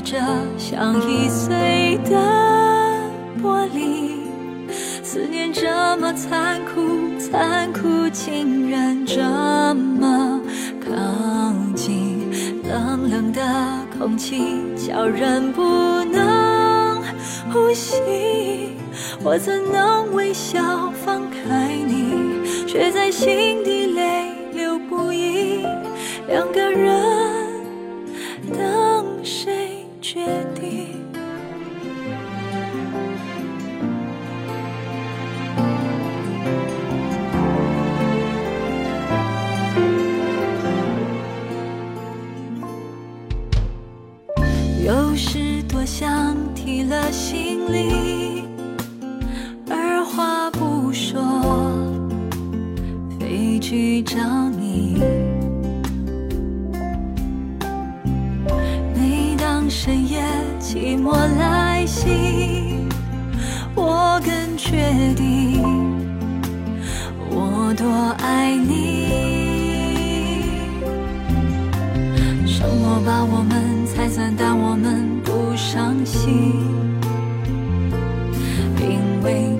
着，像易碎的玻璃。思念这么残酷，残酷竟然这么靠近。冷冷的空气叫人不能呼吸。我怎能微笑放开你，却在心底泪流不已。两个人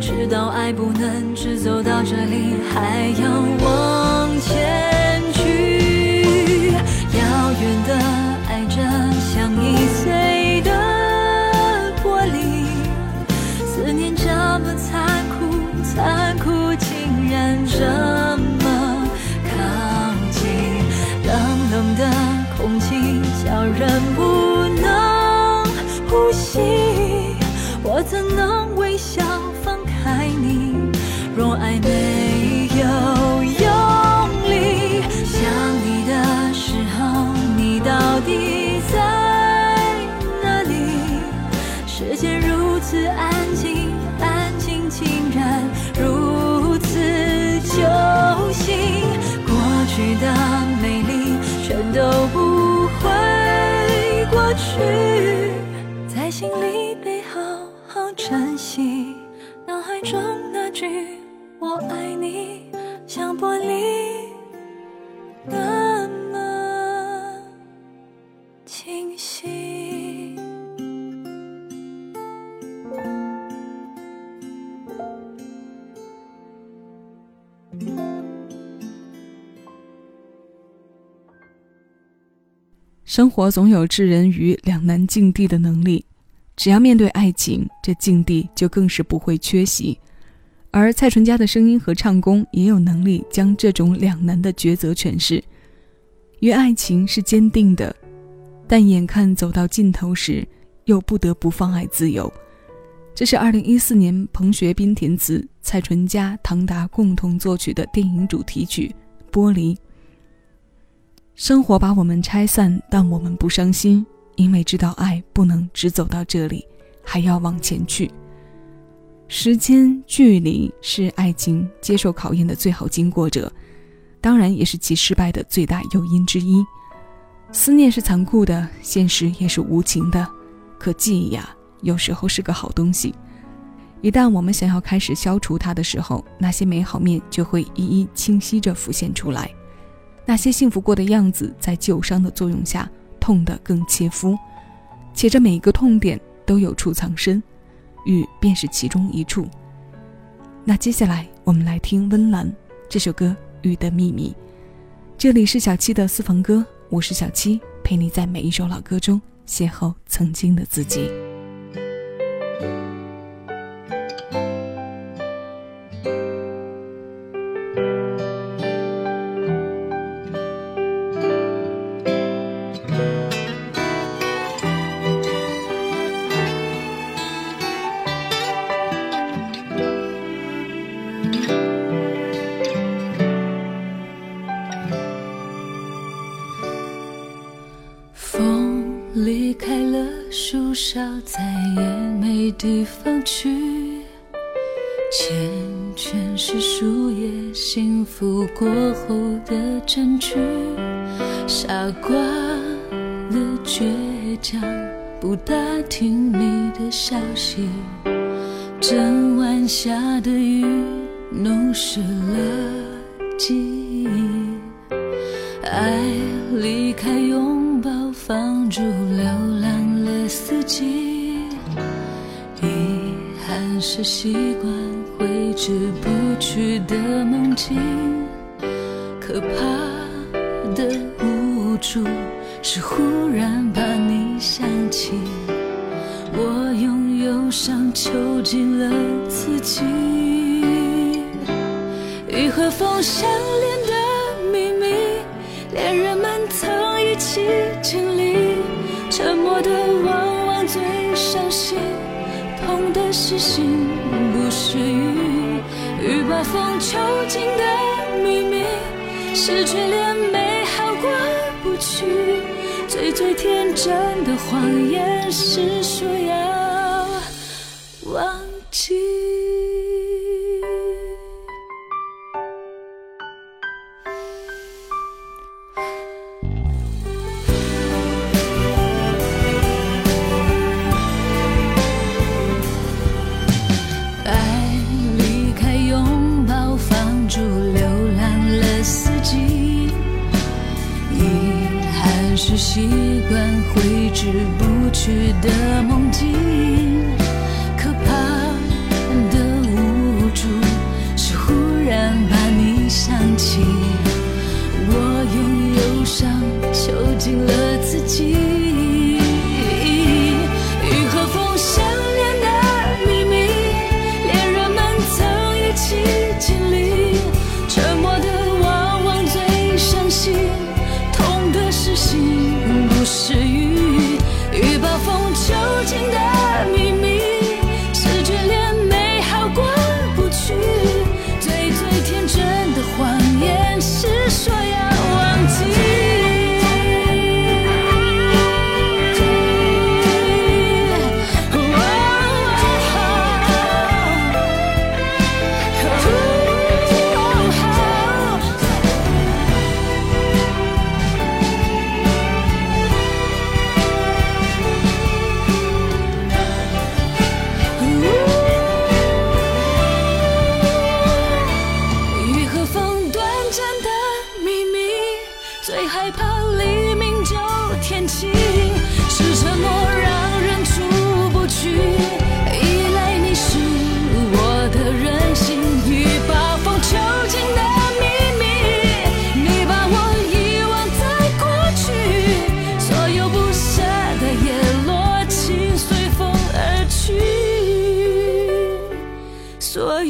知道爱不能只走到这里，还要往前去。遥远的爱着，像易碎的玻璃。思念这么残酷，残酷竟然这么靠近。冷冷的空气，叫人不能。呼吸，我怎能世界如此安静，安静竟然如此揪心，过去的美丽全都不会过去。在心里被好好珍惜，脑海中那句我爱你，像玻璃生活总有置人于两难境地的能力。只要面对爱情，这境地就更是不会缺席。而蔡淳佳的声音和唱功也有能力将这种两难的抉择诠释。与爱情是坚定的，但眼看走到尽头时，又不得不放爱自由。这是二零一四年彭学斌填词，蔡淳佳、唐达共同作曲的电影主题曲《玻璃》。生活把我们拆散，但我们不伤心。因为知道爱不能只走到这里，还要往前去。时间、距离是爱情接受考验的最好经过者，当然也是其失败的最大诱因之一。思念是残酷的，现实也是无情的。可记忆呀，有时候是个好东西。一旦我们想要开始消除它的时候，那些美好面就会一一清晰着浮现出来。那些幸福过的样子，在旧伤的作用下，痛得更切肤。且这每一个痛点都有处藏身，雨便是其中一处。那接下来我们来听温岚这首歌《雨的秘密》。这里是小七的私房歌，我是小七，陪你在每一首老歌中邂逅曾经的自己。地方去，缱绻是树叶幸福过后的证据。傻瓜的倔强，不打听你的消息。整晚下的雨，弄湿了记忆。爱离开拥抱，放逐是习惯挥之不去的梦境，可怕的无助是忽然把你想起，我用忧伤囚禁了自己。雨和风相连痛的是心，不是雨。雨把风囚禁的秘密，失去连美好过不去。最最天真的谎言，是说要忘记。回不去的梦境。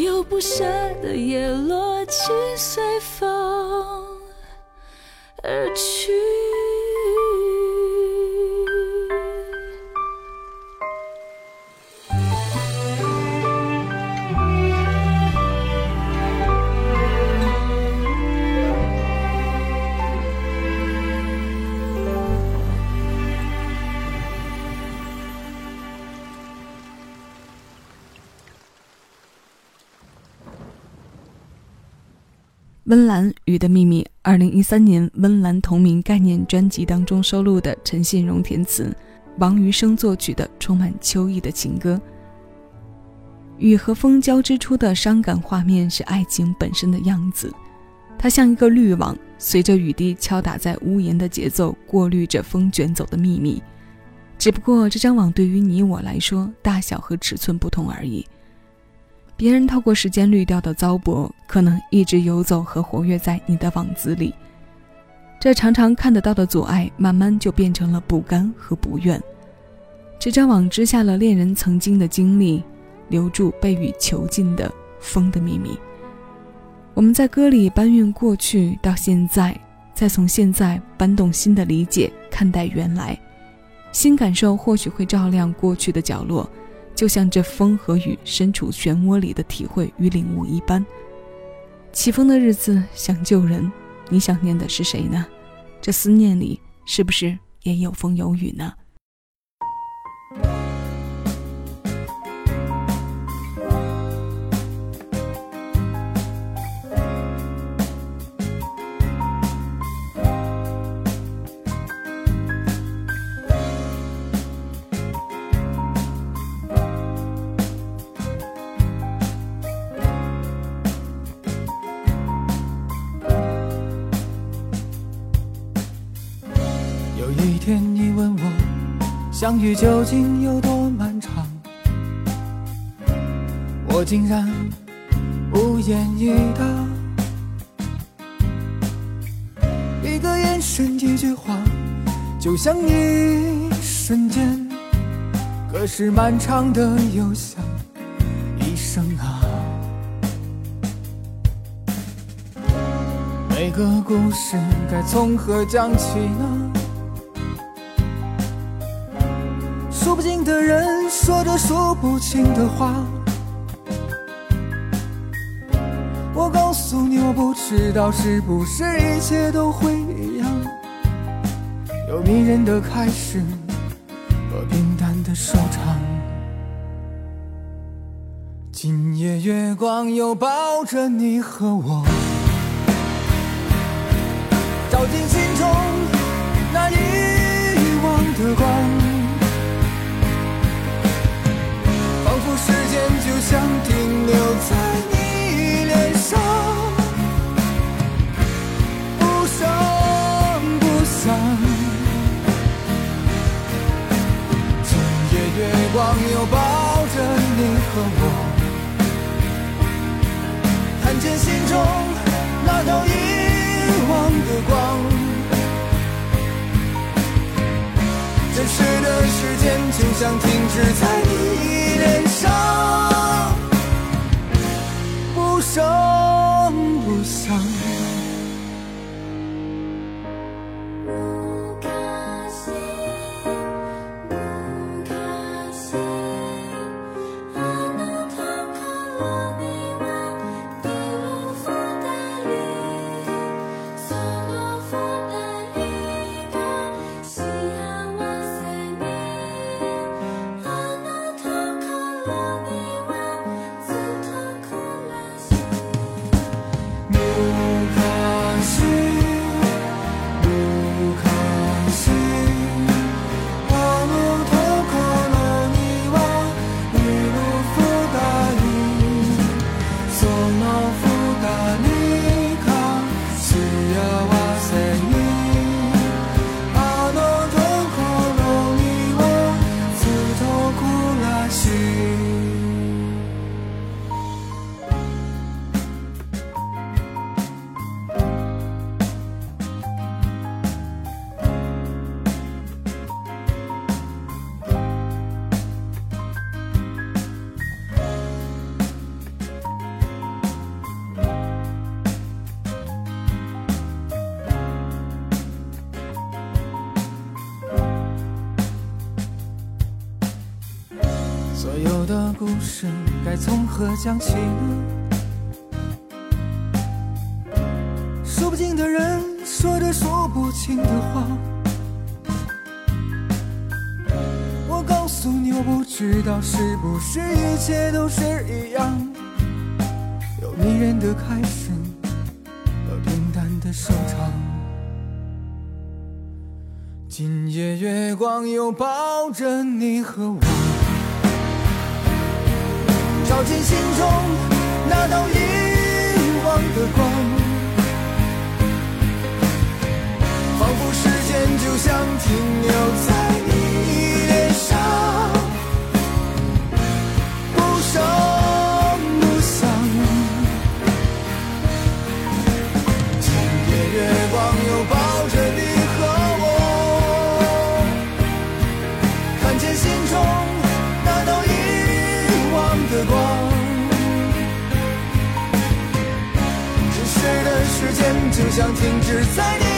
又不舍的叶落情随风温岚《雨的秘密》，二零一三年温岚同名概念专辑当中收录的陈信荣填词、王余生作曲的充满秋意的情歌。雨和风交织出的伤感画面是爱情本身的样子，它像一个滤网，随着雨滴敲打在屋檐的节奏，过滤着风卷走的秘密。只不过这张网对于你我来说，大小和尺寸不同而已。别人透过时间滤掉的糟粕，可能一直游走和活跃在你的网子里。这常常看得到的阻碍，慢慢就变成了不甘和不愿。这张网织下了恋人曾经的经历。留住被雨囚禁的风的秘密。我们在歌里搬运过去到现在，再从现在搬动新的理解看待原来，新感受或许会照亮过去的角落，就像这风和雨身处漩涡里的体会与领悟一般。起风的日子想救人，你想念的是谁呢？这思念里是不是也有风有雨呢？有一天，你问我相遇究竟有多漫长？我竟然无言以答。一个眼神，一句话，就像一瞬间，可是漫长的又像一生啊。每个故事该从何讲起呢？不尽的人说着说不清的话，我告诉你，我不知道是不是一切都会一样，有迷人的开始和平淡的收场。今夜月光又抱着你和我，照进心中。就像停留在你脸上，不声不响。今夜月光又抱着你和我，看见心中那道遗忘的光。真实的时间就像停止在你脸上。声故事该从何讲起呢？说不尽的人说着说不清的话。我告诉你，我不知道是不是一切都是一样，有迷人的开始和平淡的收场。今夜月光又抱着你和我。照进心中那道遗忘的光，仿佛时间就像停留在时间就像停止在你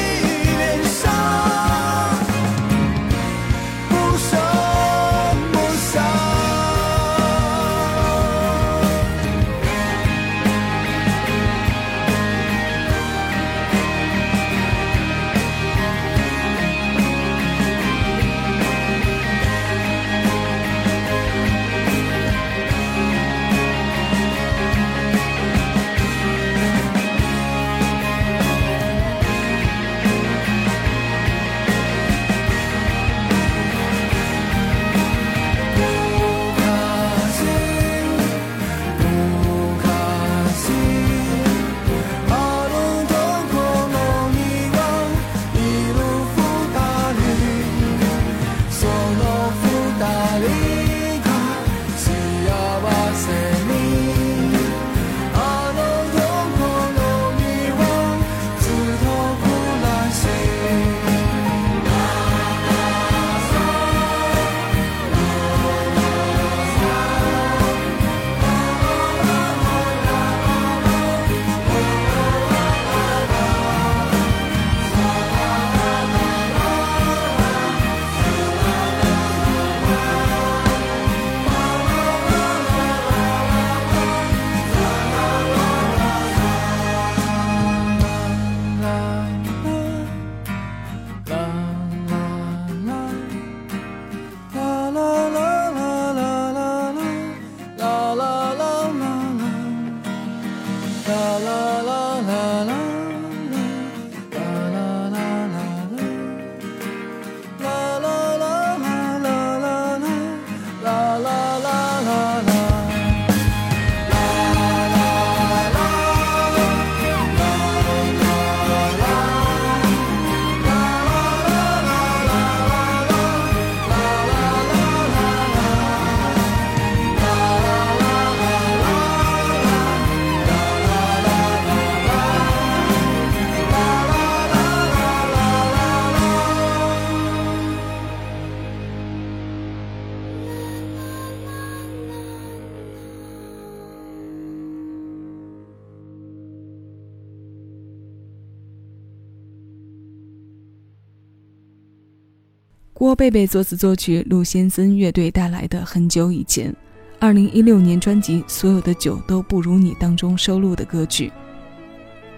郭贝贝作词作曲，陆先森乐队带来的《很久以前》，二零一六年专辑《所有的酒都不如你》当中收录的歌曲。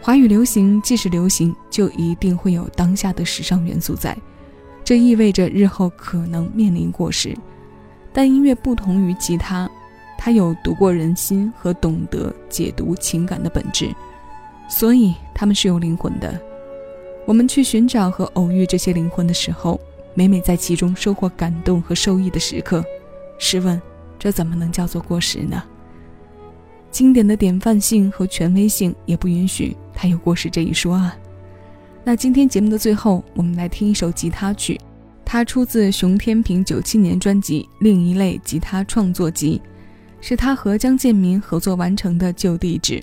华语流行既是流行，就一定会有当下的时尚元素在，这意味着日后可能面临过时。但音乐不同于吉他，它有读过人心和懂得解读情感的本质，所以它们是有灵魂的。我们去寻找和偶遇这些灵魂的时候，每每在其中收获感动和受益的时刻，试问，这怎么能叫做过时呢？经典的典范性和权威性也不允许它有过时这一说啊。那今天节目的最后，我们来听一首吉他曲，它出自熊天平九七年专辑《另一类吉他创作集》，是他和江建民合作完成的旧地址。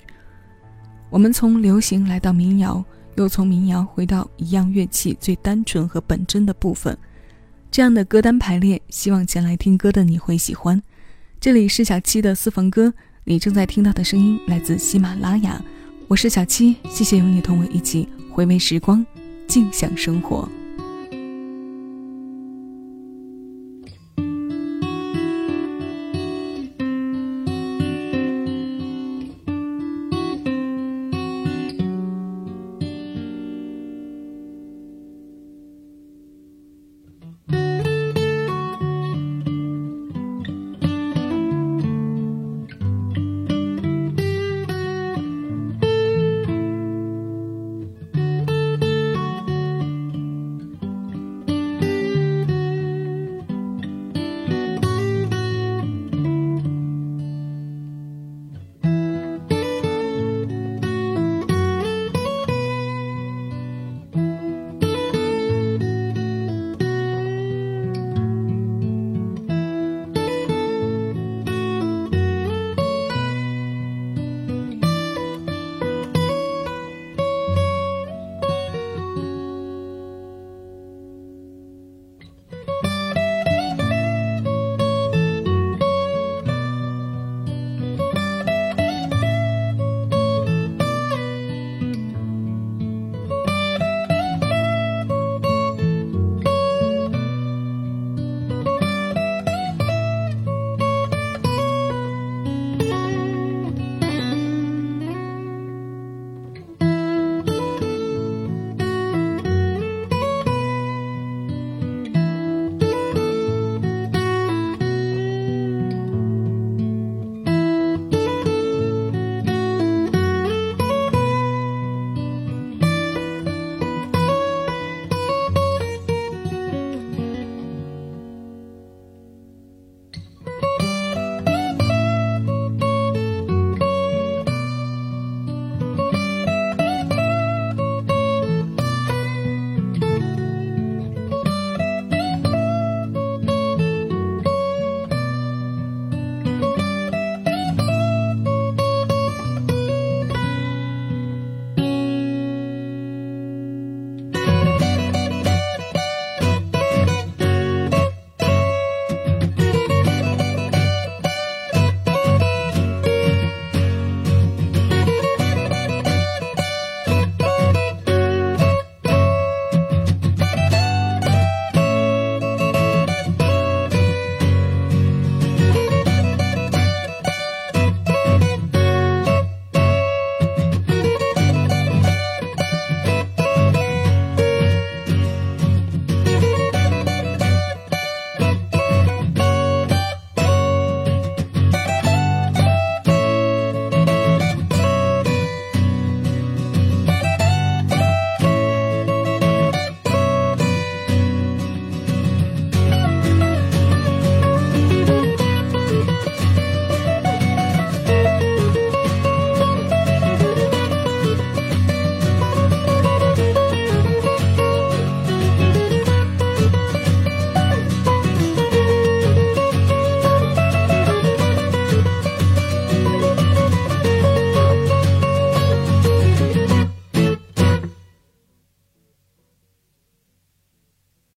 我们从流行来到民谣。又从民谣回到一样乐器最单纯和本真的部分，这样的歌单排列，希望前来听歌的你会喜欢。这里是小七的私房歌，你正在听到的声音来自喜马拉雅，我是小七，谢谢有你同我一起回味时光，静享生活。